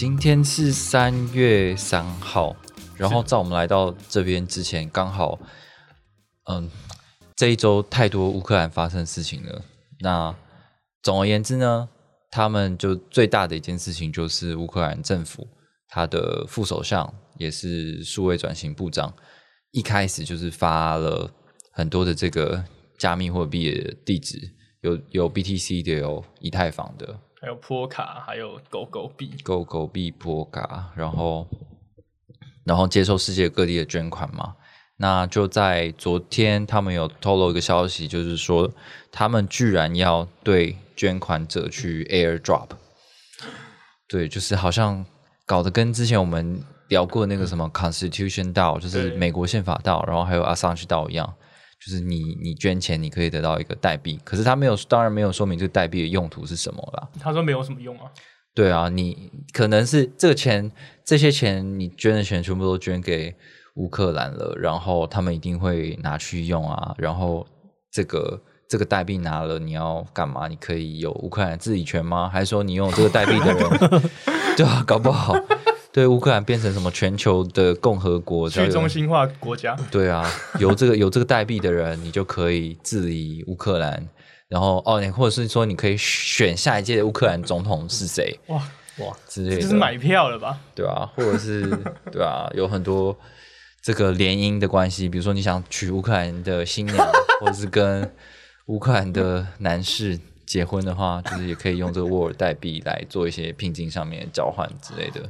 今天是三月三号，然后在我们来到这边之前，刚好，嗯，这一周太多乌克兰发生事情了。那总而言之呢，他们就最大的一件事情就是乌克兰政府他的副首相也是数位转型部长，一开始就是发了很多的这个加密货币的地址，有有 BTC 的，有以太坊的。还有波卡，还有狗狗币，狗狗币波卡，然后然后接受世界各地的捐款嘛。那就在昨天，他们有透露一个消息，就是说他们居然要对捐款者去 airdrop。对，就是好像搞得跟之前我们聊过那个什么 Constitution 道，就是美国宪法道，然后还有 Assange 道一样。就是你你捐钱，你可以得到一个代币，可是他没有，当然没有说明这个代币的用途是什么啦。他说没有什么用啊。对啊，你可能是这个钱，这些钱你捐的钱全部都捐给乌克兰了，然后他们一定会拿去用啊。然后这个这个代币拿了，你要干嘛？你可以有乌克兰自己权吗？还是说你用这个代币的人，对啊，搞不好。对乌克兰变成什么全球的共和国，去中心化国家。对啊，有这个有这个代币的人，你就可以治理乌克兰。然后哦，你或者是说你可以选下一届的乌克兰总统是谁？哇哇之类的，这是买票了吧？对啊，或者是对啊，有很多这个联姻的关系，比如说你想娶乌克兰的新娘，或者是跟乌克兰的男士结婚的话，就是也可以用这个沃尔代币来做一些聘金上面的交换之类的。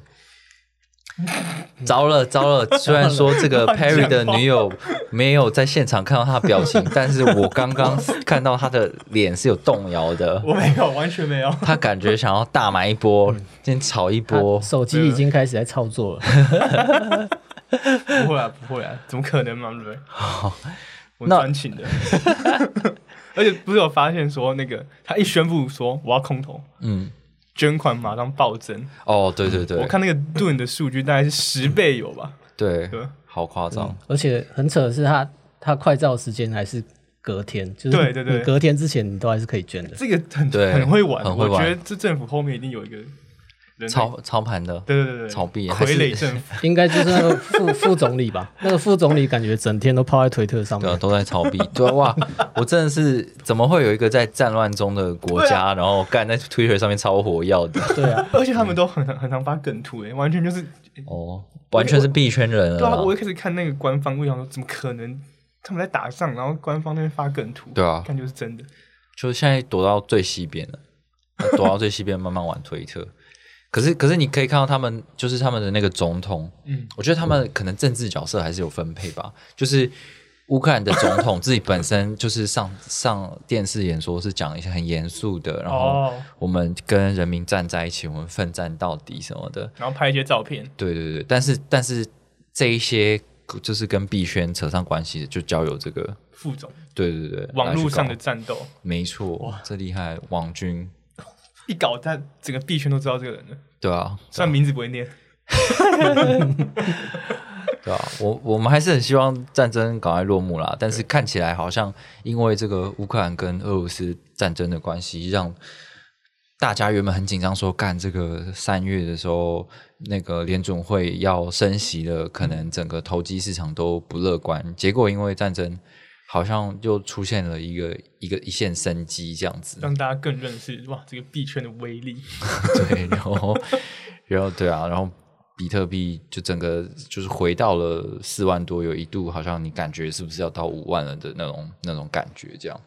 糟了糟了！虽然说这个 Perry 的女友没有在现场看到他的表情，但是我刚刚看到他的脸是有动摇的。我没有，完全没有。他感觉想要大买一波，先炒一波。手机已经开始在操作了。不会啊，不会啊，怎么可能嘛？对不对？我专请的。而且不是有发现说，那个他一宣布说我要空投，嗯。捐款马上暴增哦，对对对，我看那个盾的数据大概是十倍有吧？对，好夸张，而且很扯的是，他他快照时间还是隔天，就是对对对，隔天之前你都还是可以捐的。这个很很会玩，我觉得这政府后面一定有一个。操操盘的，对对对操币傀儡政府 应该就是那个副 副总理吧？那个副总理感觉整天都泡在推特上面，对都在操币。对哇，我真的是怎么会有一个在战乱中的国家，然后干在推特上面超火药的？对啊，而且他们都很很常发梗图诶，完全就是哦，完全是币圈人。对啊，我一开始看那个官方，我想说怎么可能他们在打仗，然后官方那边发梗图？对啊，感觉是真的。就是现在躲到最西边了，躲到最西边慢慢玩推特。可是，可是你可以看到他们，就是他们的那个总统，嗯，我觉得他们可能政治角色还是有分配吧。就是乌克兰的总统 自己本身就是上上电视演说，是讲一些很严肃的，然后我们跟人民站在一起，我们奋战到底什么的，然后拍一些照片。对对对，但是但是这一些就是跟币轩扯上关系的，就交由这个副总。对对对，网络上的战斗，没错，哇，这厉害，网军。一搞，他整个币圈都知道这个人了。对啊，虽然名字不会念。对啊，我我们还是很希望战争赶快落幕啦。但是看起来好像因为这个乌克兰跟俄罗斯战争的关系，让大家原本很紧张，说干这个三月的时候，那个联准会要升息了，可能整个投机市场都不乐观。结果因为战争。好像又出现了一个一个一线生机，这样子让大家更认识哇这个币圈的威力。对，然后然后对啊，然后比特币就整个就是回到了四万多，有一度好像你感觉是不是要到五万了的那种那种感觉，这样。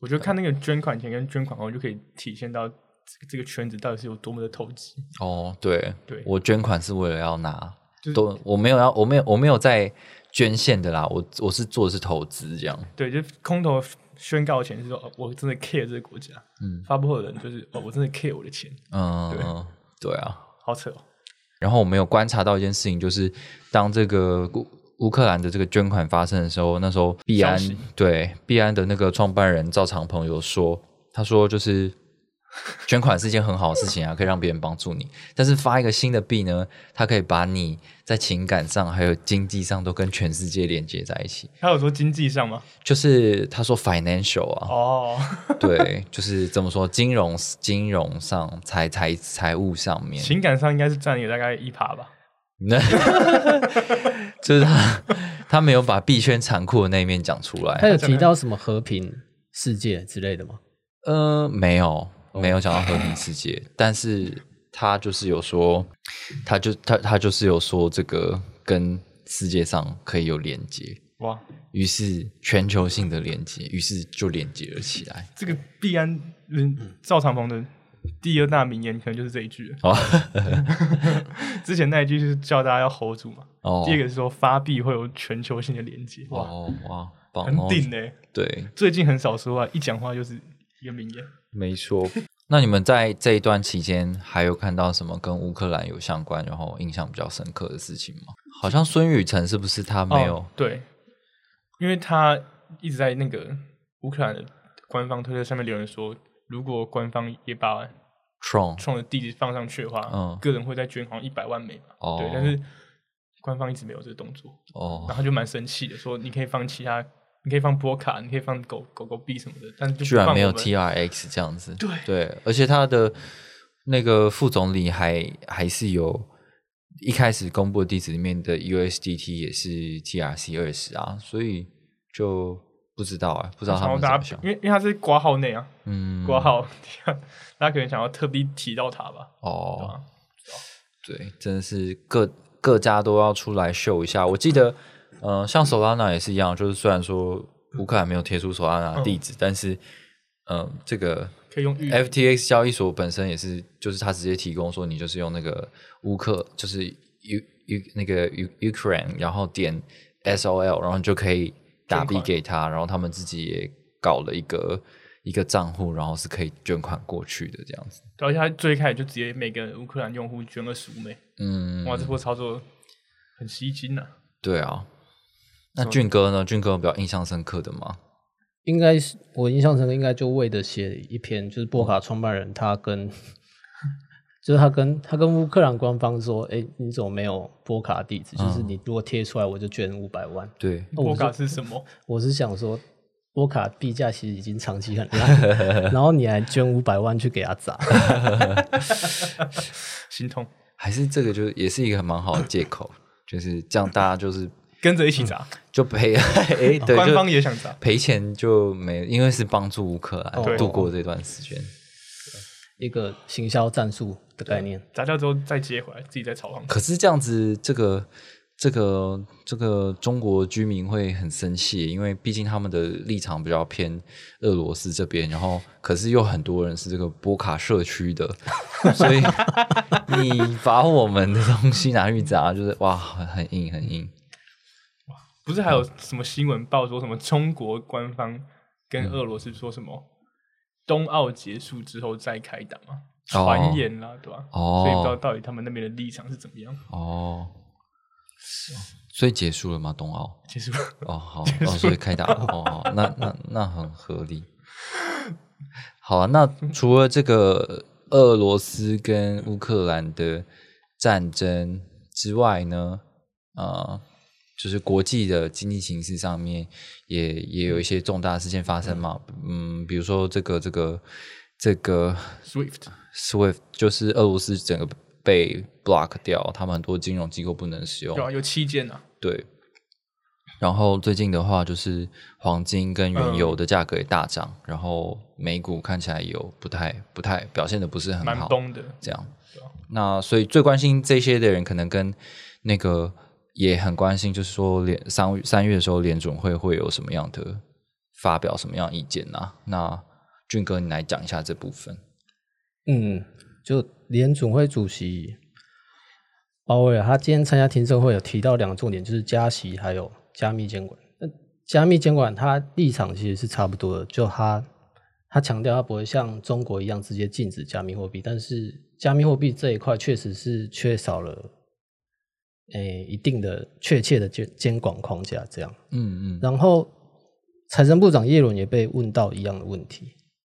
我觉得看那个捐款前跟捐款后就可以体现到这个圈子到底是有多么的投机。哦，对对，我捐款是为了要拿，都我没有要，我没有我没有在。捐献的啦，我我是做的是投资这样。对，就空头宣告前是说，我真的 care 这个国家。嗯，发布后的人就是，哦，我真的 care 我的钱。嗯，对，对啊，好扯哦。然后我们有观察到一件事情，就是当这个乌乌克兰的这个捐款发生的时候，那时候币安对币安的那个创办人赵长鹏有说，他说就是 捐款是一件很好的事情啊，可以让别人帮助你。但是发一个新的币呢，它可以把你在情感上还有经济上都跟全世界连接在一起。他有说经济上吗？就是他说 financial 啊，哦，对，就是怎么说，金融金融上财财财务上面，情感上应该是占有大概一趴吧。那就是他他没有把币圈残酷的那一面讲出来。他有提到什么和平世界之类的吗？呃，没有，没有讲到和平世界，但是他就是有说，他就他他就是有说这个跟世界上可以有连接，哇，于是全球性的连接，于是就连接了起来。这个必安嗯赵长鹏的第二大名言可能就是这一句了。哦 之前那一句是叫大家要 hold 住嘛，哦第二个是说发币会有全球性的连接，哇，哦哇，棒很哦顶呢。对，最近很少说话，一讲话就是一个名言。没错。那你们在这一段期间还有看到什么跟乌克兰有相关，然后印象比较深刻的事情吗？好像孙宇晨是不是他没有？哦对，因为他一直在那个乌克兰的官方推特上面留言说，如果官方也把 Tron 创的地址放上去的话，嗯个人会再捐好像一百万美吧。哦对，但是官方一直没有这个动作，哦然哦后他就蛮生气的，说你可以放其他，你可以放波卡，你可以放狗狗狗币什么的，但就不居然没有 TRX 这样子。对对，而且他的那个副总理还还是有一开始公布的地址里面的 USDT 也是 TRC 二十啊，所以就不知道啊，不知道他们怎么想因。为因为他是挂号内啊，嗯，挂号，大家可能想要特地提到他吧，对哦吧，？对，真的是各各家都要出来秀一下。我记得，呃，像 Solana 也是一样，就是虽然说乌克兰没有贴出 Solana 的地址，但是，嗯、这个可以用 FTX 交易所本身也是，就是它直接提供说，你就是用那个乌克，就是 U U 那个 U Ukraine，然后点 SOL，然后你就可以打币给他，然后他们自己也搞了一个一个账户，然后是可以捐款过去的这样子。对而且他最开始就直接每个乌克兰用户捐二十五美，嗯，哇，这波操作很吸睛呐、对啊。那俊哥呢？俊哥有比较印象深刻的吗？应该是我印象深刻，应该就为的写一篇，就是波卡创办人他跟，就是他跟他跟乌克兰官方说，哎、你怎么没有波卡地址？就是你如果贴出来，我就捐五百万。对，那我波卡是是什么？我是想说，波卡币价其实已经长期很烂，然后你还捐五百万去给他砸，心痛，还是这个就也是一个蛮好的借口，就是这样大家就是跟着一起砸，就赔，哎，对，官方也想砸。赔钱就没，因为是帮助乌克兰哦度过这段时间。一个行销战术的概念。砸掉之后再接回来，自己再炒上去。可是这样子，这个这个这个中国居民会很生气，因为毕竟他们的立场比较偏俄罗斯这边，然后可是又很多人是这个波卡社区的，所以你把我们的东西拿去砸，就是哇，很很硬很硬。不是还有什么新闻报说什么中国官方跟俄罗斯说什么冬奥结束之后再开打吗？哦传言啦，对吧？哦所以不知道到底他们那边的立场是怎么样。哦，所以结束了吗？冬奥？结束了，哦，好，哦，所以开打了，哦，好那那那很合理。好啊，那除了这个俄罗斯跟乌克兰的战争之外呢，呃，就是国际的经济形势上面也也有一些重大事件发生嘛，嗯，比如说这个这个这个 SWIFT SWIFT 就是俄罗斯整个被 block 掉，他们很多金融机构不能使用有，啊，有七件啊，对。然后最近的话，就是黄金跟原油的价格也大涨，然后美股看起来有不太不太表现的不是很好，蛮崩的。这样。那所以最关心这些的人，可能跟那个也很关心，就是说联三三月的时候联准会会有什么样的发表什么样意见呐、那俊哥，你来讲一下这部分。嗯，就联准会主席鲍威尔，他今天参加听证会有提到两个重点，就是加息还有加密监管。那加密监管他立场其实是差不多的，就他他强调他不会像中国一样直接禁止加密货币，但是加密货币这一块确实是缺少了，诶一定的确切的监监管框架，这样。嗯嗯，然后财政部长耶伦也被问到一样的问题，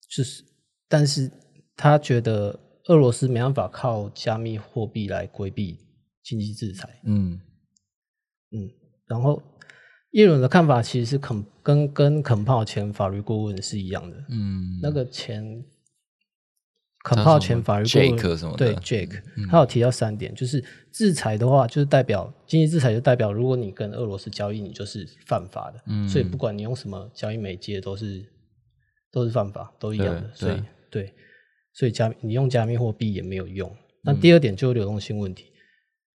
就是但是他觉得俄罗斯没办法靠加密货币来规避经济制裁。嗯嗯，然后耶伦的看法其实是肯跟跟肯炮前法律顾问是一样的。嗯，那个前肯炮前法律顾问 Jake 什么的对 Jake，他有提到三点，就是制裁的话，就是代表经济制裁，就代表如果你跟俄罗斯交易，你就是犯法的。嗯所以不管你用什么交易媒介，都是都是犯法，都一样的。所以对，所以加你用加密货币也没有用。那第二点就是流动性问题。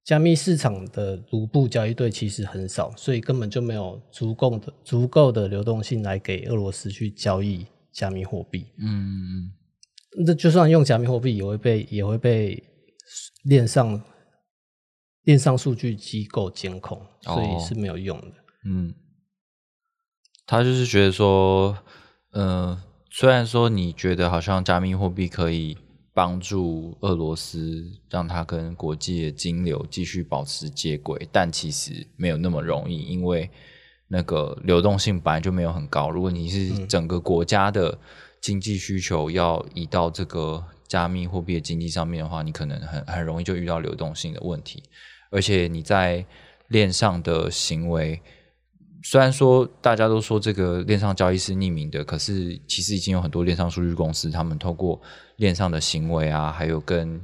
加密市场的卢布交易对其实很少，所以根本就没有足够的足够的流动性来给俄罗斯去交易加密货币。嗯嗯这就算用加密货币，也会被也会被链上链上数据机构监控，所以是没有用的。嗯，他就是觉得说，嗯、虽然说你觉得好像加密货币可以帮助俄罗斯让它跟国际的金流继续保持接轨，但其实没有那么容易，因为那个流动性本来就没有很高。如果你是整个国家的经济需求要移到这个加密货币的经济上面的话，你可能很很容易就遇到流动性的问题，而且你在链上的行为。虽然说大家都说这个链上交易是匿名的，可是其实已经有很多链上数据公司，他们透过链上的行为啊，还有跟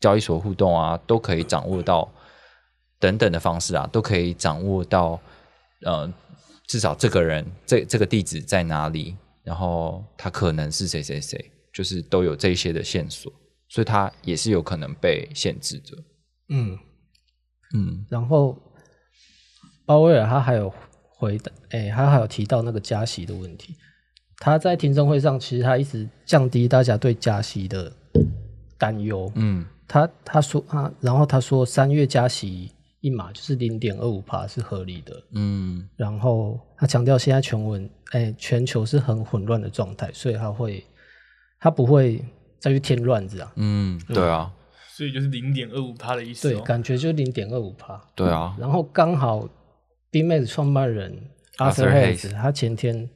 交易所互动啊，都可以掌握到等等的方式啊，都可以掌握到呃，至少这个人这这个地址在哪里，然后他可能是谁谁谁，就是都有这些的线索，所以他也是有可能被限制的。嗯，嗯然后鲍威尔他还有回答，哎、他还有提到那个加息的问题。他在听证会上，其实他一直降低大家对加息的担忧。嗯他他说啊，然后他说三月加息一码就是零点二五帕是合理的。嗯然后他强调现在全文哎全球是很混乱的状态，所以他会他不会再去添乱子啊。嗯，对啊，所以就是零点二五帕的意思、对，哦。感觉就零点二五帕。对啊，然后刚好 BMax 创办人 Arthur Hayes 他前天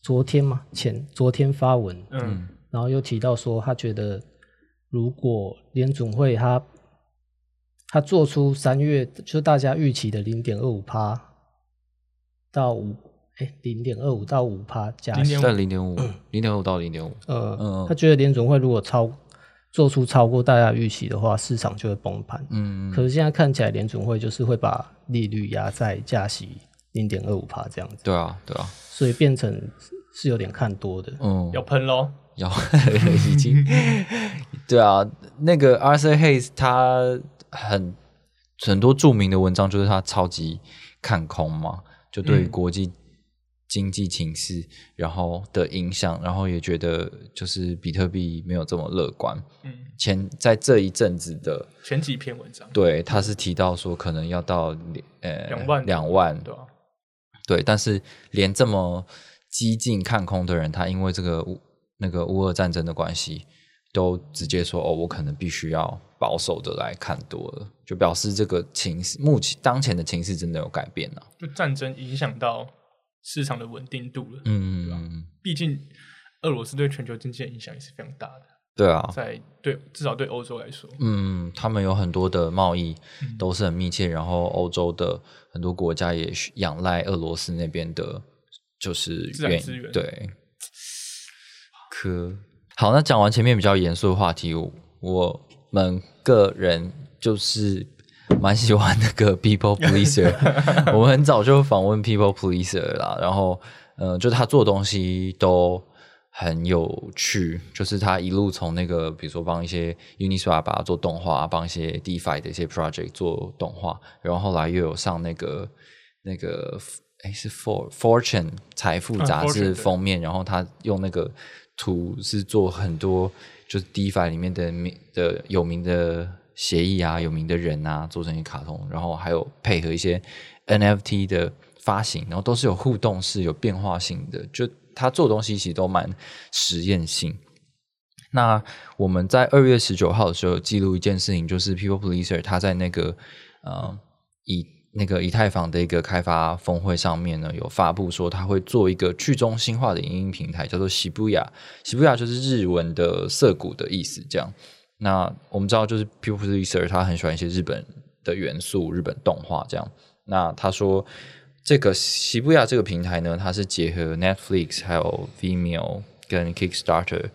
昨天嘛前昨天发文，嗯，然后又提到说他觉得如果联总会他他做出三月就是大家预期的零点二五趴到五哎零点二五到五趴加息，在零点五，零点五到零点五。呃，嗯他觉得联总会如果超做出超过大家预期的话，市场就会崩盘。嗯可是现在看起来，联总会就是会把利率压在加息零点二五趴这样子，对啊，对啊，所以变成是有点看多的。嗯，要喷喽。要已经，对啊，那个 Arthur Hayes 他很很多著名的文章，就是他超级看空嘛，就对于国际经济情势然后的影响，然后也觉得就是比特币没有这么乐观。嗯，前在这一阵子的，前几篇文章，对，他是提到说可能要到呃两万两万对吧、对，但是连这么激进看空的人，他因为这个乌那个乌俄战争的关系，都直接说哦，我可能必须要保守的来看多了，就表示这个情势目前当前的情势真的有改变了。就战争影响到市场的稳定度了。嗯，毕竟俄罗斯对全球经济的影响也是非常大的，对啊，在对至少对欧洲来说，嗯，他们有很多的贸易嗯都是很密切，然后欧洲的很多国家也需仰赖俄罗斯那边的，就是原自然资源对。可好，那讲完前面比较严肃的话题，我我们个人就是蛮喜欢那个 People Pleaser，我们很早就访问 People Pleaser 啦，然后嗯、呃就他做的东西都很有趣，就是他一路从那个比如说帮一些 Uniswap 做动画，帮一些 DeFi 的一些 project 做动画，然后后来又有上那个那个哎是 For Fortune 财富嗯杂志封面，然后他用那个图是做很多就是 DeFi 里面的名的有名的协议啊，有名的人啊，做成一卡通，然后还有配合一些 NFT 的发行，然后都是有互动式、有变化性的，就他做东西其实都蛮实验性。那我们在二月十九号的时候记录一件事情，就是 People Pleaser 他在那个呃以那个以太坊的一个开发峰会上面呢，有发布说他会做一个去中心化的影音平台，叫做喜布雅。喜布雅就是日文的涩谷的意思。这样，那我们知道就是 People Pleaser 他很喜欢一些日本的元素，日本动画这样。那他说这个喜布雅这个平台呢，它是结合 Netflix 还有 Vimeo 跟 Kickstarter。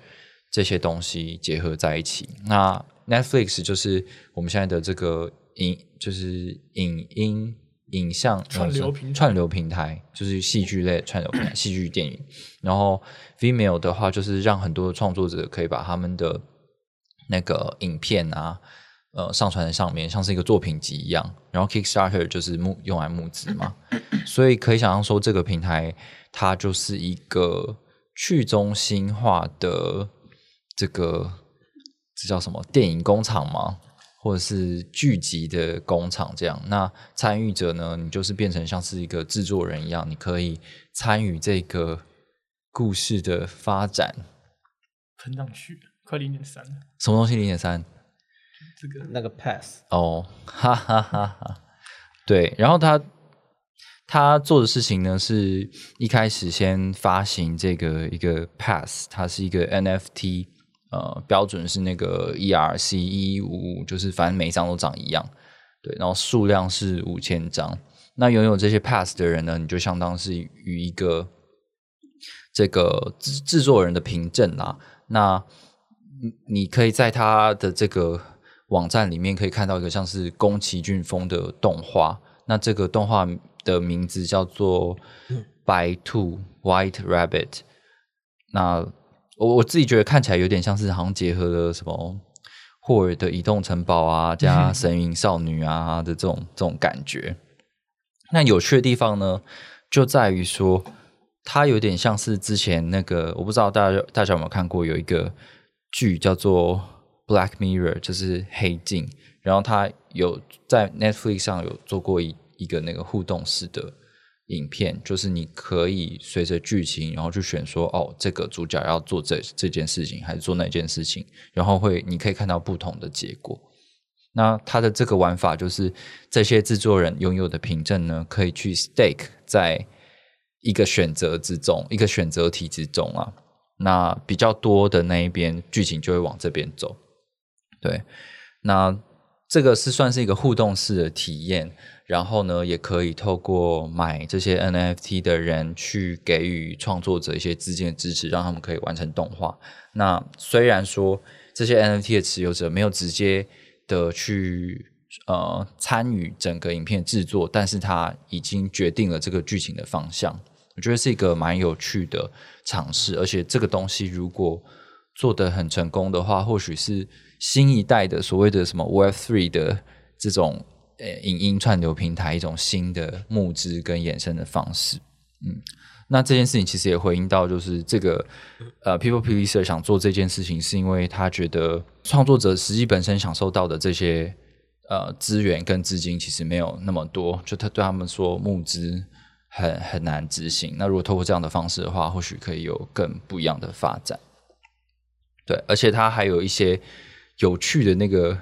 这些东西结合在一起，那 Netflix 就是我们现在的这个影，就是影音影像串流平串流平台，就是戏剧类串流平台，戏剧电影。然后 Vimeo 的话，就是让很多创作者可以把他们的那个影片啊，呃，上传在上面，像是一个作品集一样。然后 Kickstarter 就是募用来募资嘛，所以可以想象说，这个平台它就是一个去中心化的。这个这叫什么电影工厂吗？或者是剧集的工厂？这样，那参与者呢？你就是变成像是一个制作人一样，你可以参与这个故事的发展。喷上去，快零点三什么东西零点三？这个那个 pass 哦，哈哈哈哈。对，然后他他做的事情呢，是一开始先发行这个一个 pass，它是一个 NFT。呃，标准是那个 ERC 一五五，就是反正每一张都长一样，对，然后数量是五千张。那拥有这些 pass 的人呢，你就相当是与一个这个制制作人的凭证啦。那你可以在他的这个网站里面可以看到一个像是宫崎骏风的动画。那这个动画的名字叫做白兔 White Rabbit。那我我自己觉得看起来有点像是好像结合了什么霍尔的移动城堡啊，加神隐少女啊的这种这种感觉。那有趣的地方呢，就在于说它有点像是之前那个，我不知道大家大家有没有看过，有一个剧叫做《Black Mirror》，就是黑镜，然后它有在 Netflix 上有做过一一个那个互动式的。影片就是你可以随着剧情，然后去选说哦，这个主角要做这这件事情，还是做那件事情，然后会你可以看到不同的结果。那它的这个玩法就是这些制作人拥有的凭证呢，可以去 stake 在一个选择之中，一个选择题之中啊。那比较多的那一边剧情就会往这边走。对，那这个是算是一个互动式的体验。然后呢，也可以透过买这些 NFT 的人去给予创作者一些资金的支持，让他们可以完成动画。那虽然说这些 NFT 的持有者没有直接的去呃参与整个影片制作，但是他已经决定了这个剧情的方向。我觉得是一个蛮有趣的尝试，而且这个东西如果做得很成功的话，或许是新一代的所谓的什么 Web Three 的这种。呃，影音串流平台一种新的募资跟衍生的方式，嗯，那这件事情其实也回应到，就是这个呃，People Pleaser 想做这件事情，是因为他觉得创作者实际本身享受到的这些呃资源跟资金其实没有那么多，就他对他们说募资很很难执行。那如果透过这样的方式的话，或许可以有更不一样的发展。对，而且他还有一些有趣的那个。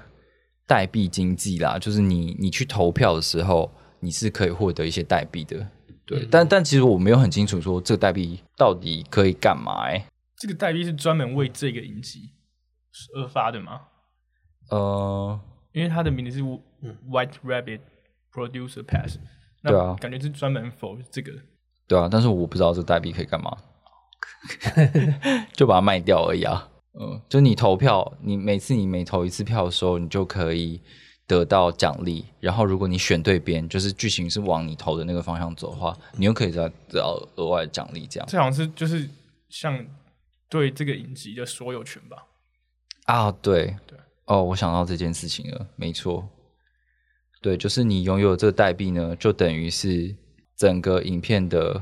代币经济啦，就是你你去投票的时候，你是可以获得一些代币的，对。但但其实我没有很清楚说这个代币到底可以干嘛？哎，这个代币是专门为这个影集而发的吗？呃，因为它的名字是 White Rabbit Producer Pass，对啊，感觉是专门 for 这个。对啊，但是我不知道这代币可以干嘛，就把它卖掉而已啊。嗯，就你投票，你每次你每投一次票的时候，你就可以得到奖励。然后，如果你选对边，就是剧情是往你投的那个方向走的话，你又可以再得到额外的奖励。这样，这好像是就是像对这个影集的所有权吧？啊，对对，哦，我想到这件事情了，没错，对，就是你拥有这个代币呢，就等于是整个影片的。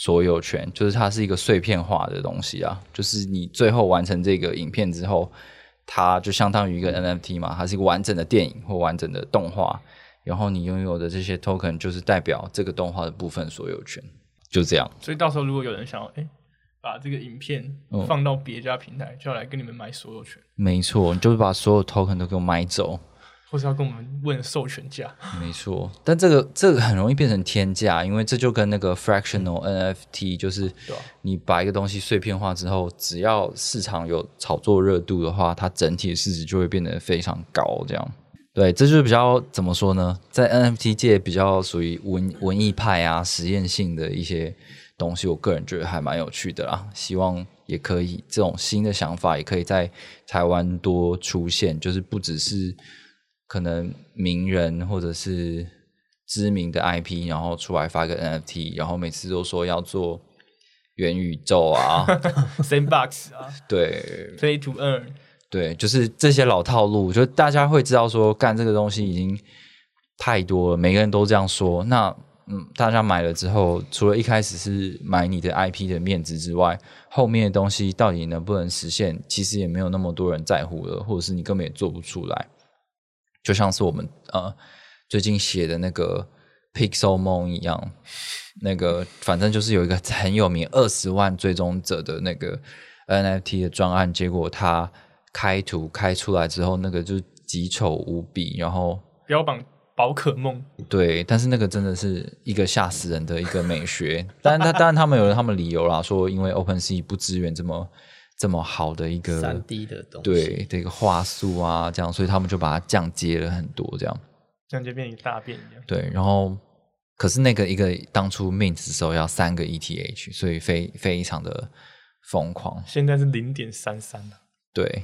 所有权就是它是一个碎片化的东西啊，就是你最后完成这个影片之后，它就相当于一个 NFT 嘛，它是一个完整的电影或完整的动画，然后你拥有的这些 token 就是代表这个动画的部分所有权，就这样。所以到时候如果有人想要，哎，把这个影片放到别家平台，就要来跟你们买所有权。没错，你就是把所有 token 都给我买走。或是要跟我们问授权价，没错，但这个这个很容易变成天价，因为这就跟那个 fractional NFT，就是你把一个东西碎片化之后，只要市场有炒作热度的话，它整体的市值就会变得非常高。这样，对，这就是比较怎么说呢？在 NFT 界比较属于文文艺派啊、实验性的一些东西，我个人觉得还蛮有趣的啦。希望也可以这种新的想法也可以在台湾多出现，就是不只是。可能名人或者是知名的 IP，然后出来发个 NFT，然后每次都说要做元宇宙啊，Sandbox 啊，对，Play to Earn，对，就是这些老套路，就大家会知道说干这个东西已经太多了，每个人都这样说。那嗯，大家买了之后，除了一开始是买你的 IP 的面子之外，后面的东西到底能不能实现，其实也没有那么多人在乎了，或者是你根本也做不出来。就像是我们呃最近写的那个 Pixel 梦一样，那个反正就是有一个很有名二十万追踪者的那个 NFT 的专案，结果他开图开出来之后，那个就极丑无比，然后标榜宝可梦，对，但是那个真的是一个吓死人的一个美学，当然他当然他们有了他们理由啦，说因为 OpenSea 不支援这么。这么好的一个三 D 的东西，对这个画素啊，这样，所以他们就把它降阶了很多，这样降阶变一大变一样。对，然后可是那个一个当初 mint 的时候要三个 ETH，所以非非常的疯狂。现在是零点三三对，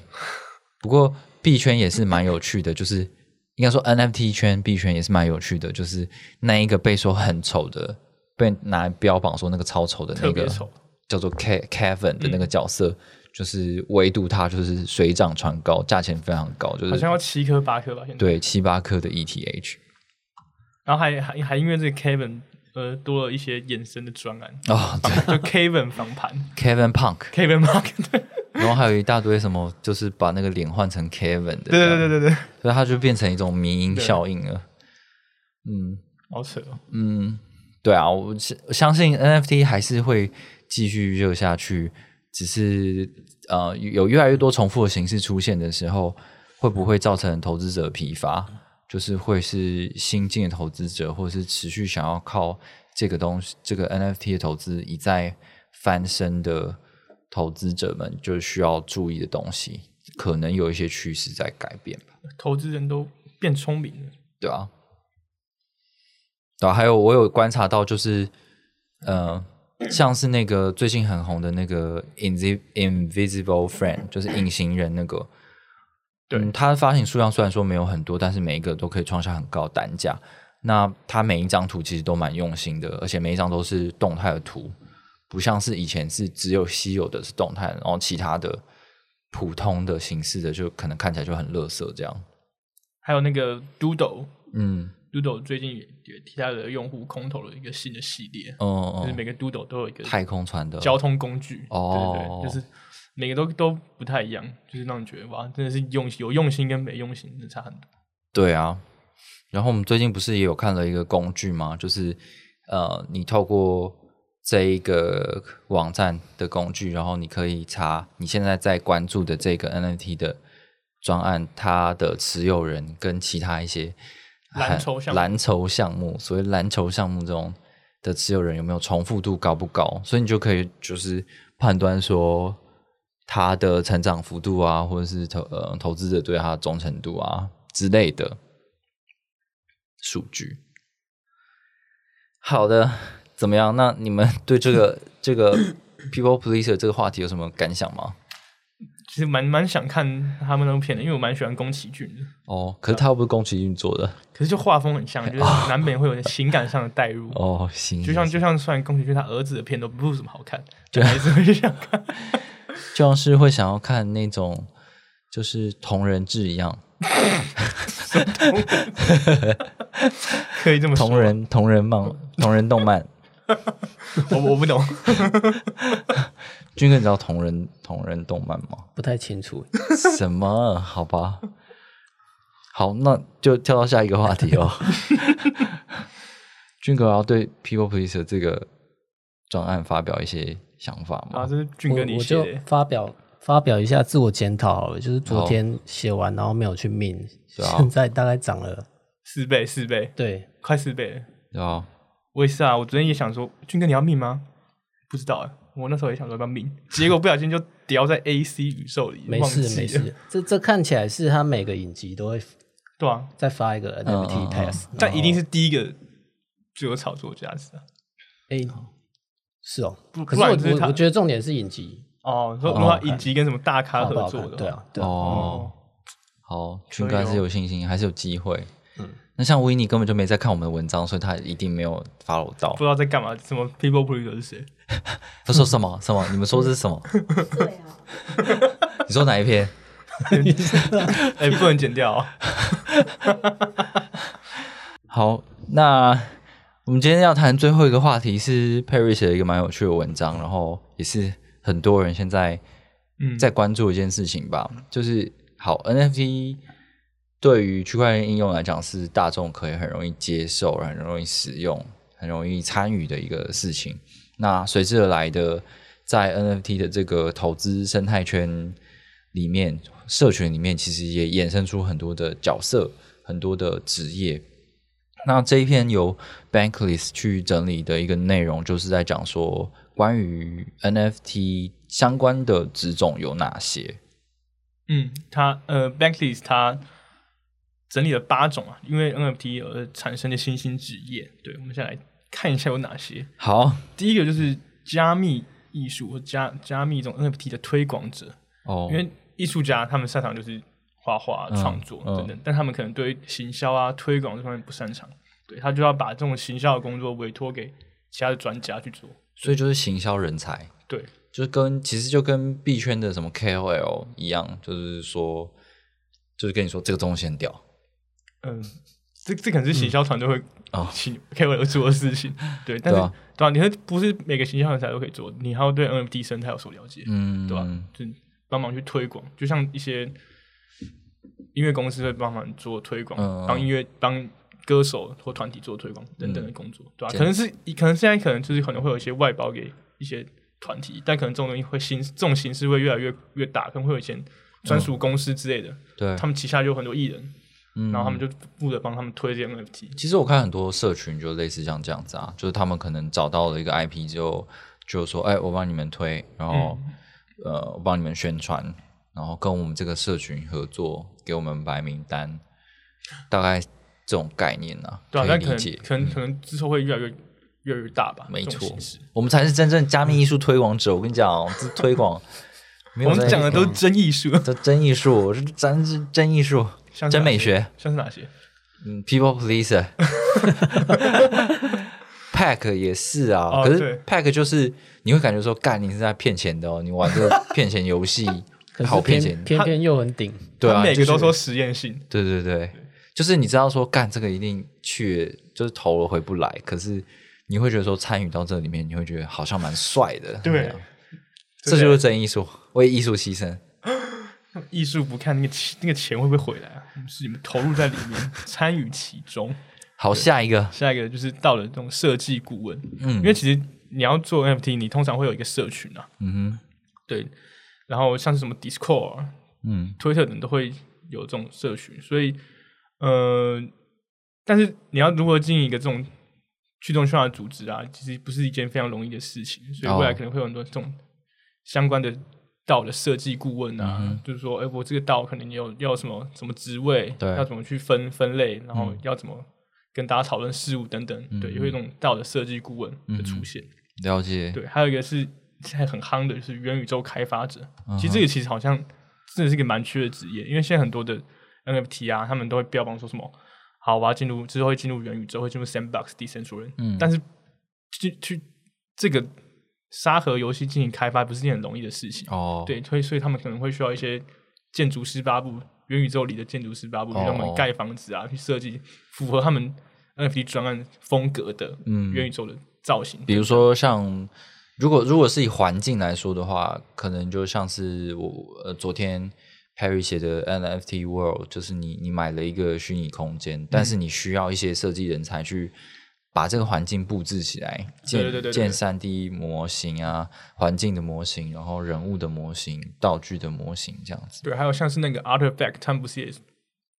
不过币圈也是蛮有趣的，就是应该说 NFT 圈币圈也是蛮有趣的，就是那一个被说很丑的，被拿来标榜说那个超丑的那个叫做 Kevin 的那个角色。就是唯独它就是水涨船高，价钱非常高，就是好像要七颗八颗吧，现在。对七八颗的 ETH，然后还还还因为这个 Kevin 呃多了一些衍生的专案哦，就 Kevin 防盘，Kevin Punk，Kevin Punk，对，然后还有一大堆什么，就是把那个脸换成 Kevin 的，对对对对对，所以它就变成一种迷音效应了，嗯，好扯，嗯，对啊，我相信 NFT 还是会继续热下去。只是呃，有越来越多重复的形式出现的时候，会不会造成投资者疲乏？就是会是新进的投资者，或者是持续想要靠这个东西、这个 NFT 的投资一再翻身的投资者们，就需要注意的东西，可能有一些趋势在改变吧。投资人都变聪明了，对啊，对啊，还有我有观察到，就是呃。像是那个最近很红的那个 Invisible Friend，就是隐形人那个，对，它发行数量虽然说没有很多，但是每一个都可以创下很高单价。那它每一张图其实都蛮用心的，而且每一张都是动态的图，不像是以前是只有稀有的是动态，然后其他的普通的形式的就可能看起来就很乐色这样。还有那个 Doodle，嗯。Doodle 最近也替他的用户空投了一个新的系列，哦，就是每个 Doodle 都有一个太空船的交通工具，哦，对对，就是每个都都不太一样，就是让你觉得哇，真的是用有用心跟没用心的差很多。对啊，然后我们最近不是也有看了一个工具吗？就是呃，你透过这一个网站的工具，然后你可以查你现在在关注的这个 NFT 的专案，它的持有人跟其他一些。蓝筹项蓝筹项目，所谓蓝筹项目中的持有人有没有重复度高不高？所以你就可以就是判断说他的成长幅度啊，或者是投呃投资者对他的忠诚度啊之类的数据。好的，怎么样？那你们对这个 这个 people pleaser 这个话题有什么感想吗？其实蛮蛮想看他们那部片的，因为我蛮喜欢宫崎骏的。哦，可是他又不是宫崎骏做的。可是就画风很像，就是难免会有情感上的代入。哦，行。就像就像，虽然宫崎骏他儿子的片都不怎么好看，就还是会想看。就像是会想要看那种就是同人志一样。可以这么说。同人同人漫同人动漫。我我不懂。军哥，你知道同人同人动漫吗？不太清楚。什么？好吧。好，那就跳到下一个话题哦。军哥要对 People Please 这个专案发表一些想法吗？啊，这是俊哥你我我就写，发表发表一下自我检讨好了，就是昨天写完，然后没有去命，对啊现在大概涨了，四倍四倍，对，快四倍了。对啊，我也是啊，我昨天也想说，俊哥你要命吗？不知道啊，我那时候也想说要不要命，结果不小心就掉在 A C 宇宙里，没事没事。这这看起来是他每个影集都会对啊，再发一个嗯 NFT test，但一定是第一个最有炒作价值的。哎，是哦不，可是我我我觉得重点是影集哦，说如果他影集跟什么大咖合作的，看对，啊，对啊，哦，好，群哥还是有信心，还是有机会。嗯，那像维尼根本就没在看我们的文章，所以他一定没有 follow 到不。知道在干嘛。什么 People Pleaser 是谁？他说什么什么？你们说这是什么？对啊，你说哪一篇？哎，不能剪掉哦。好，那我们今天要谈最后一个话题是 Perry 写的一个蛮有趣的文章，然后也是很多人现在嗯在关注一件事情吧，就是好 NFT 对于区块链应用来讲是大众可以很容易接受、很容易使用、很容易参与的一个事情。那随之而来的，在 NFT 的这个投资生态圈里面、社群里面，其实也衍生出很多的角色、很多的职业。那这一篇由 Bankless 去整理的一个内容，就是在讲说关于 NFT 相关的职种有哪些。嗯，他呃 Bankless 他整理了八种啊，因为 NFT 而产生的新兴职业。对，我们先来看一下有哪些。好。第一个就是加密艺术或加加密这种 NFT 的推广者，哦。因为艺术家他们擅长就是画画、嗯创作嗯。等等，但他们可能对行销啊、推广这方面不擅长，对他就要把这种行销的工作委托给其他的专家去做。所以就是行销人才，对，就是跟其实就跟币圈的什么 KOL 一样，就是说，就是跟你说这个东西很屌嗯，这这可能是行销团队会哦。请 KOL 做的事情，对，但是对啊。对啊，你会不是每个行销人才都可以做，你还要对 NFT 生态有所了解，嗯，对吧、就帮忙去推广，就像一些音乐公司会帮忙做推广，嗯帮音乐帮歌手或团体做推广等等的工作，对吧、这可能是可能现在可能就是可能会有一些外包给一些团体，但可能这种东西会形这种形式会越来越越大，可能会有一些专属公司之类的，对，他们旗下就有很多艺人，嗯然后他们就负责帮他们推这些 NFT。其实我看很多社群就类似像这样子啊，就是他们可能找到了一个 IP 之后，就说：“哎，我帮你们推，然后、嗯呃，我帮你们宣传，然后跟我们这个社群合作，给我们白名单，大概这种概念呢、对啊，但可能可以理解。可能可能之后会越来越越来越大吧，没错我们才是真正加密艺术推广者。我跟你讲哦，这推广 我们讲的都是真艺术，这真艺术，是咱是真艺术，真美学。像是哪些？嗯，People Pleaser。Pack 也是啊，可是 Pack 就是你会感觉说，干你是在骗钱的哦，你玩这个 骗钱游戏，好骗钱，偏偏又很顶，对啊，每个就是都说实验性，对对对，就是你知道说干这个一定去，就是投了回不来，可是你会觉得说参与到这里面，你会觉得好像蛮帅的，对啊这就是真艺术，为艺术牺牲。艺术不看那个钱，那个钱会不会回来啊？是你们投入在里面，参与其中。好，下一个，下一个就是到了这种设计顾问，嗯。因为其实你要做 NFT，你通常会有一个社群啊，嗯哼，对，然后像是什么 Discord、嗯。推特等都会有这种社群，所以呃，但是你要如何经营一个这种去中心化的组织啊，其实不是一件非常容易的事情，所以未来哦。可能会有很多这种相关的道的设计顾问啊，嗯就是说，哎、我这个道可能你有要什么什么职位，对。要怎么去分分类，然后嗯。要怎么跟大家讨论事物等等，对，有一种道的设计顾问的出现。了解，对，还有一个是现在很夯的，就是元宇宙开发者。嗯其实这个其实好像真的是一个蛮缺的职业，因为现在很多的 NFT 啊，他们都会标榜说什么，好，我要进入之后会进入元宇宙，会进入 Sandbox、Decentraland，嗯。但是去去这个沙盒游戏进行开发不是件很容易的事情。哦，对，所以所以他们可能会需要一些建筑师八部元宇宙里的建筑师八部，去哦让他们盖房子啊，去设计符合他们 NFT 专案风格的嗯元宇宙的造型。比如说像，如果如果是以环境来说的话，可能就像是我呃昨天 Perry 写的 NFT World，就是你你买了一个虚拟空间，但是你需要一些设计人才去把这个环境布置起来，建建三 D 模型啊，环境的模型，然后人物的模型、道具的模型这样子。对，还有像是那个 Artifact，他们不是也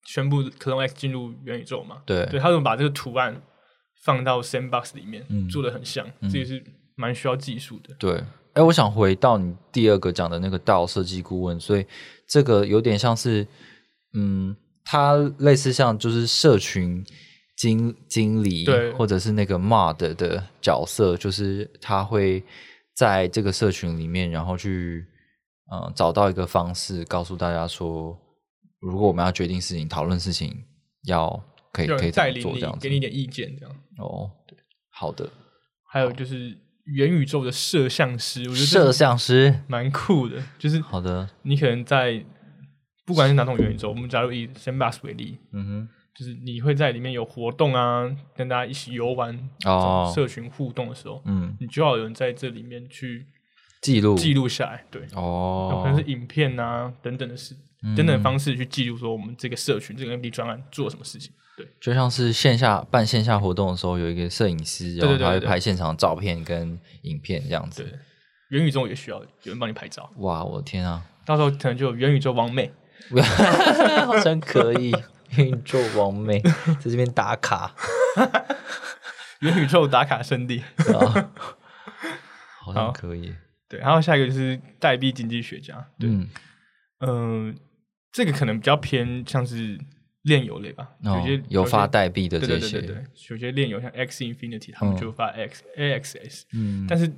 宣布 Clone X 进入元宇宙嘛？对，对他们把这个图案放到 Sandbox 里面，做的很像，这也是蛮需要技术的。对，哎，我想回到你第二个讲的那个道设计顾问，所以这个有点像是，嗯，它类似像就是社群。经经理或者是那个 mod 的角色，就是他会在这个社群里面，然后去嗯找到一个方式，告诉大家说，如果我们要决定事情、讨论事情，要可以可以带领你，给你一点意见，这样哦。对，好的。还有就是元宇宙的摄像师，我觉得摄像师蛮酷的，就是好的。你可能在不管是哪种元宇宙，我们假如以 Sandbox 为例，嗯哼。就是你会在里面有活动啊，跟大家一起游玩，哦，社群互动的时候，嗯，你就要有人在这里面去记录。记录下来，对，哦，可能是影片啊等等的事，等等方式去记录说我们这个社群这个 MD 专案做什么事情，对，就像是线下办线下活动的时候，有一个摄影师，然后他会拍现场照片跟影片这样子，对，元宇宙也需要有人帮你拍照，哇，我的天啊，到时候可能就有元宇宙王妹，好像可以。元宇宙王妹 在这边打卡，元宇宙打卡圣地，好像可以。对，然后下一个就是代币经济学家。对，嗯，这个可能比较偏像是炼油类吧，有些有发代币的这些，有些炼油像 X Infinity，他们就发 X AXS。嗯，但是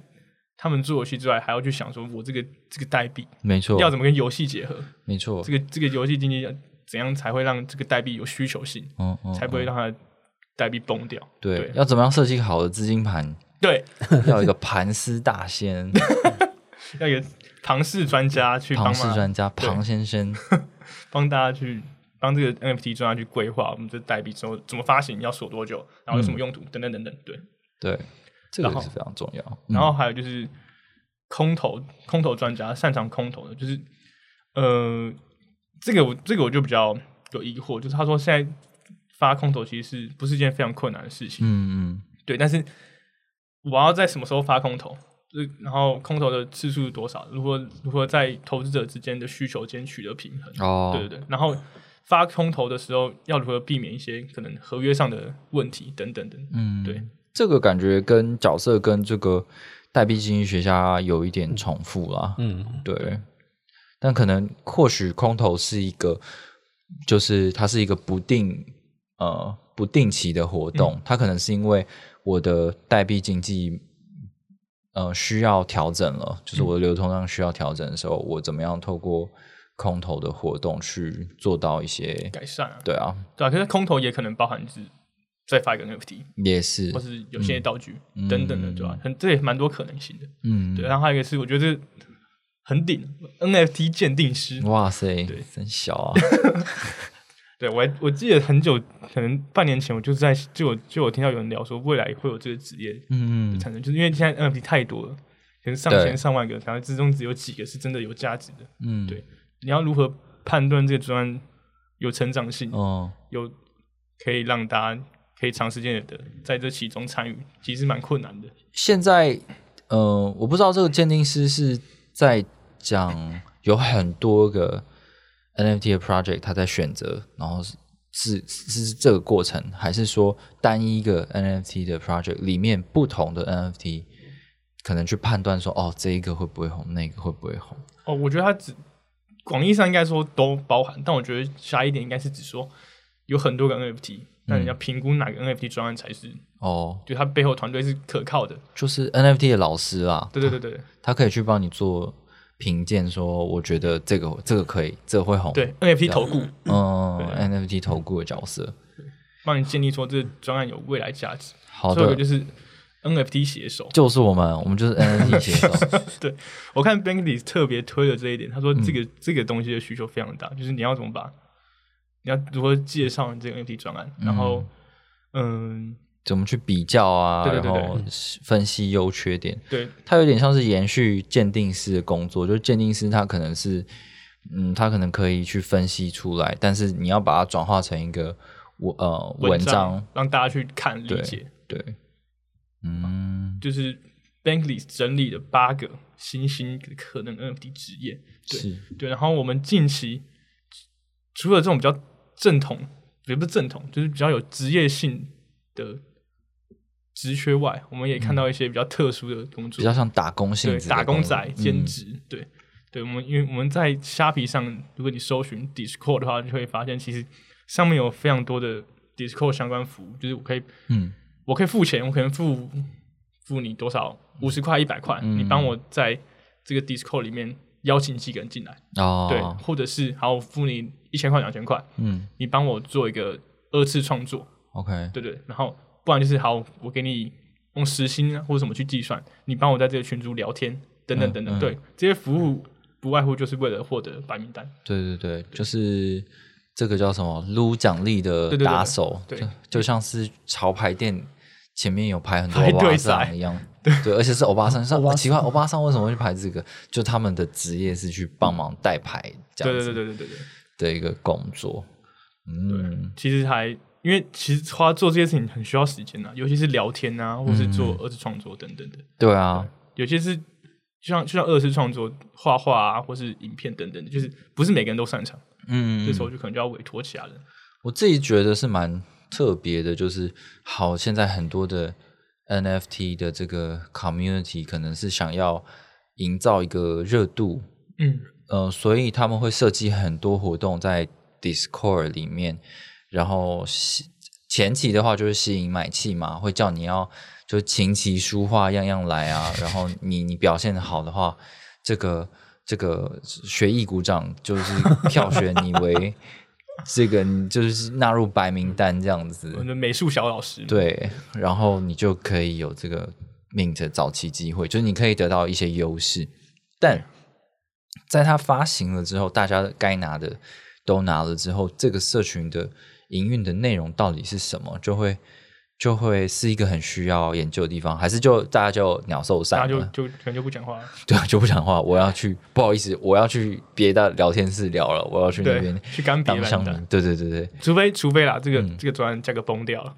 他们做游戏之外，还要去想说，我这个这个代币，没错，要怎么跟游戏结合？没错，这个这个游戏经济。怎样才会让这个代币有需求性？嗯嗯，才不会让它代币崩掉。对，要怎么样设计好的资金盘？对，要一个盘丝大仙，要一个庞氏专家去庞氏专家庞先生 帮大家去帮这个 NFT 专家去规划我们这代币之后怎么发行，要锁多久，然后有什么用途等等等等。对对，这个是非常重要。然后还有就是空投空投专家擅长空投的，就是呃。这个我这个我就比较有疑惑，就是他说现在发空投其实是不是一件非常困难的事情？嗯嗯，对。但是我要在什么时候发空投？然后空投的次数是多少？如何如何在投资者之间的需求间取得平衡？哦，对对对。然后发空投的时候要如何避免一些可能合约上的问题等等等。嗯，对。这个感觉跟角色跟这个代币经济学家有一点重复啦。嗯，对。但可能或许空投是一个，就是它是一个不定呃不定期的活动，它可能是因为我的代币经济呃需要调整了，就是我的流通量需要调整的时候，我怎么样透过空投的活动去做到一些改善？对啊，对啊，可是空投也可能包含是再发一个 NFT，也是，或是有些道具等等的，对吧？很这也蛮多可能性的，嗯，对。然后还有一个是，我觉得。很顶 NFT 鉴定师，哇塞，对，真小啊！对我我记得很久，可能半年前，我就在就就我听到有人聊说，未来会有这个职业嗯产生，就是因为现在 NFT 太多了，可能上千上万个，然后之中只有几个是真的有价值的。嗯，对，你要如何判断这个专有成长性？哦，有可以让大家可以长时间的在这其中参与，其实蛮困难的。现在，呃，我不知道这个鉴定师是在。讲有很多个 NFT 的 project，他在选择，然后是是是这个过程，还是说单一个 NFT 的 project 里面不同的 NFT 可能去判断说，哦，这一个会不会红，那个会不会红？哦，我觉得它只广义上应该说都包含，但我觉得狭一点应该是只说有很多个 NFT，那你要评估哪个 NFT 专案才是哦，就他背后团队是可靠的，就是 NFT 的老师啊，对对对对，他可以去帮你做。评鉴说，我觉得这个这个可以，这个会红。对 NFT 投顾，嗯，NFT 投顾的角色，帮你建立说这专案有未来价值。好的，就是 NFT 写手，就是我们，我们就是 NFT 写手。对我看 Banky 特别推了这一点，他说这个这个东西的需求非常大，就是你要怎么把，你要如何介绍你这个 NFT 专案，然后嗯。怎么去比较啊？然后分析优缺点。对，它有点像是延续鉴定师的工作，就是鉴定师他可能是，嗯，他可能可以去分析出来，但是你要把它转化成一个文呃文章，让大家去看理解。对，嗯，就是 Bankless 整理的八个新兴可能 NFT 职业，对对。然后我们近期除了这种比较正统，也不是正统，就是比较有职业性的职缺外，我们也看到一些比较特殊的工作，比较像打工性质，打工仔兼职，对。对，我们因为我们在虾皮上，如果你搜寻 Discord 的话，就会发现其实上面有非常多的 Discord 相关服务，就是我可以，嗯，我可以付钱，我可能付付你多少五十块、一百块，你帮我在这个 Discord 里面邀请几个人进来，哦，对，或者是好我付你一千块、两千块，嗯，你帮我做一个二次创作，OK，对对，然后不然就是好，我给你用时薪啊或者什么去计算，你帮我在这个群组聊天，等等等等，对这些服务。不外乎就是为了获得白名单。对对对，就是这个叫什么撸奖励的打手，对，就像是潮牌店前面有排很多欧巴桑一样，对，而且是欧巴桑。上奇怪，欧巴桑为什么会去排这个？就他们的职业是去帮忙代牌，这样子，对对对对对对的一个工作。嗯，其实还因为其实花做这些事情很需要时间啊，尤其是聊天啊，或是做二次创作等等的。对啊，有些是。就像就像二次创作画画啊，或是影片等等的，就是不是每个人都擅长，嗯，这时候就可能就要委托其他人。我自己觉得是蛮特别的，就是好，现在很多的 NFT 的这个 community 可能是想要营造一个热度，嗯，呃，所以他们会设计很多活动在 Discord 里面，然后前期的话就是吸引买气嘛，会叫你要。就琴棋书画样样来啊，然后你你表现的好的话，这个这个学艺鼓掌就是票选你为 这个你就是纳入白名单这样子。我的美术小老师对，然后你就可以有这个 mint 早期机会，就是你可以得到一些优势。但在它发行了之后，大家该拿的都拿了之后，这个社群的营运的内容到底是什么，就会。就会是一个很需要研究的地方，还是就大家就鸟兽散，大家就就可能就不讲话了。对啊，就不讲话。我要去，不好意思，我要去别的聊天室聊了。我要去那边去干当乡民。对对对对，除非除非啦，这个这个专价格崩掉了，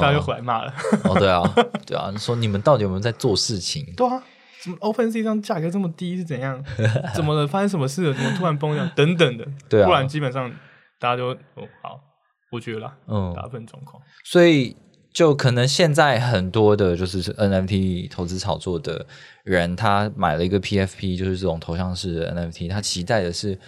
大家就回来骂了。哦，对啊，对啊，说你们到底有没有在做事情？对啊，怎么 Open Sea 上价格这么低是怎样？怎么了？发生什么事了？怎么突然崩掉？等等的。对啊，不然基本上大家就哦好，我觉得啦，嗯，大部分状况。所以。就可能现在很多的就是 NFT 投资炒作的人，他买了一个 PFP，就是这种头像式的 NFT，他期待的是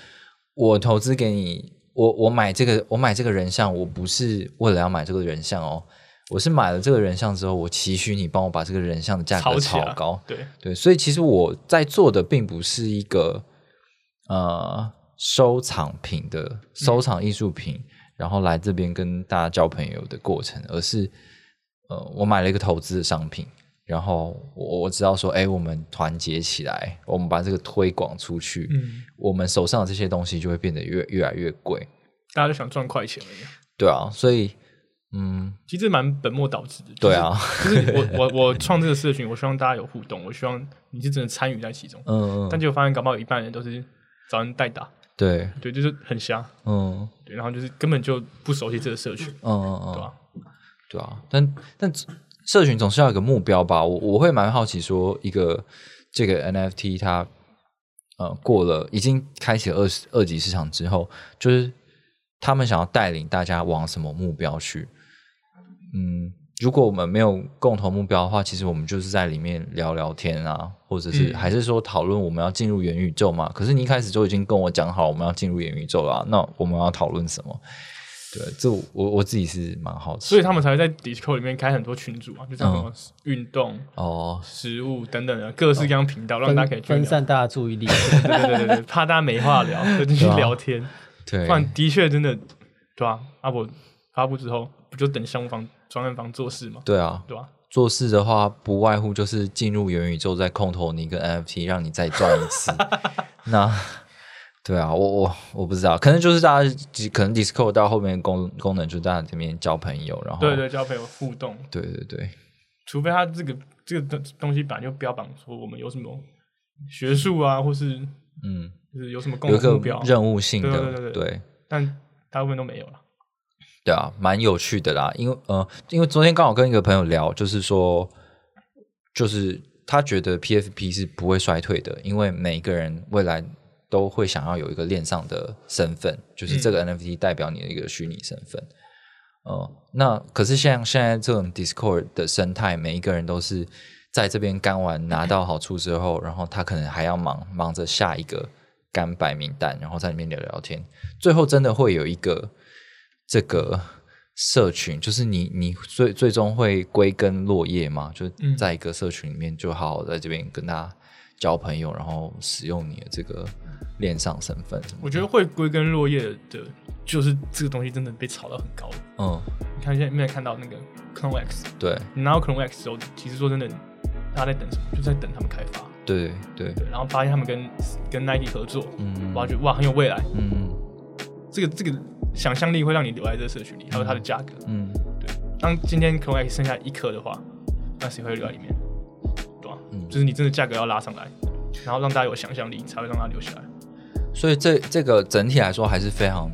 我投资给你，我我买这个我买这个人像，我不是为了要买这个人像哦，我是买了这个人像之后，我期许你帮我把这个人像的价格炒高，对对，所以其实我在做的并不是一个呃收藏品的收藏艺术品，然后来这边跟大家交朋友的过程，而是。呃，我买了一个投资的商品，然后我我知道说，哎，我们团结起来，我们把这个推广出去，嗯，我们手上的这些东西就会变得越越来越贵，大家都想赚快钱而已。对啊，所以，嗯，其实蛮本末倒置的。对啊，就是我我我创这个社群，我希望大家有互动，我希望你是真的参与在其中，嗯嗯，但结果发现，搞不好一半人都是找人代打，对对，就是很瞎，嗯，对，然后就是根本就不熟悉这个社群，嗯嗯嗯，对吧？对啊，但但社群总是要有个目标吧。我我会蛮好奇，说一个这个 NFT 它呃过了已经开启二二级市场之后，就是他们想要带领大家往什么目标去？嗯，如果我们没有共同目标的话，其实我们就是在里面聊聊天啊，或者是还是说讨论我们要进入元宇宙嘛？可是你一开始就已经跟我讲好我们要进入元宇宙了，那我们要讨论什么？对，这我我自己是蛮好奇，所以他们才会在 Discord 里面开很多群组啊，就像什么运动、哦、食物等等的各式各样频道，让大家可以分散大家注意力。对对对对，怕大家没话聊，就进去聊天。对，不然的确真的，对啊？阿伯发布之后，不就等项目方、专案房做事嘛？对啊，对啊？做事的话，不外乎就是进入元宇宙，再空投你一个 NFT，让你再赚一次。那。对啊，我我我不知道，可能就是大家可能 Discord 到后面功功能，就大家这边交朋友，然后对对交朋友互动，对对对，除非他这个这个东东西本来就标榜说我们有什么学术啊，或是嗯，就是有什么共同目标、任务性的，对对对对，但大部分都没有了。对啊，蛮有趣的啦，因为呃，因为昨天刚好跟一个朋友聊，就是说就是他觉得 PFP 是不会衰退的，因为每一个人未来都会想要有一个链上的身份，就是这个 NFT 代表你的一个虚拟身份。哦，那可是像现在这种 Discord 的生态，每一个人都是在这边干完拿到好处之后，然后他可能还要忙忙着下一个干白名单，然后在里面聊聊天，最后真的会有一个这个社群，就是你你最最终会归根落叶吗，就在一个社群里面，就好好在这边跟大家交朋友，然后使用你的这个链上身份。我觉得会归根落叶的。就是这个东西真的被炒到很高嗯，你看现在没有看到那个 Clone X，对，你拿到 Clone X 之后，其实说真的，大家在等什么？就在等他们开发。对对对，然后发现他们跟跟 Nike 合作，嗯，哇，觉得哇很有未来。嗯，这个这个想象力会让你留在这个社群里，还有它的价格。嗯，对。当今天 Clone X 剩下一颗的话，那谁会留在里面？对吧？嗯，就是你真的价格要拉上来，然后让大家有想象力，才会让它留下来。所以这这个整体来说还是非常。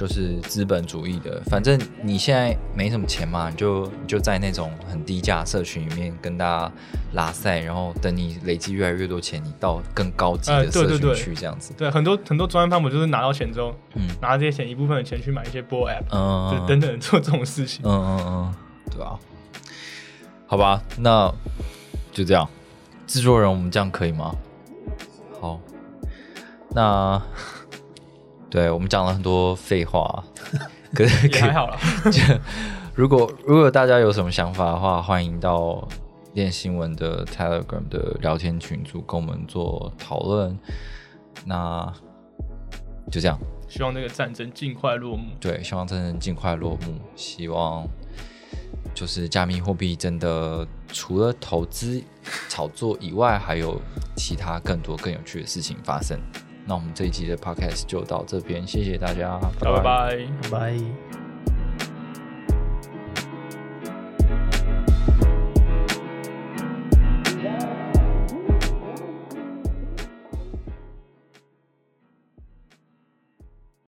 就是资本主义的，反正你现在没什么钱嘛，你就你就在那种很低价社群里面跟大家拉赛，然后等你累积越来越多钱，你到更高级的社群去这样子。对，很多很多专业方我就是拿到钱之后，嗯，拿这些钱一部分的钱去买一些播 app，嗯，等等做这种事情。嗯嗯嗯，对吧？好吧，那就这样。制作人，我们这样可以吗？好，那。对我们讲了很多废话，可是也还好了。如果如果大家有什么想法的话，欢迎到练新闻的 Telegram 的聊天群组跟我们做讨论。那就这样，希望那个战争尽快落幕。对，希望战争尽快落幕。希望就是加密货币真的除了投资炒作以外，还有其他更多更有趣的事情发生。那我们这一集的 podcast 就到这边，谢谢大家，拜拜拜拜。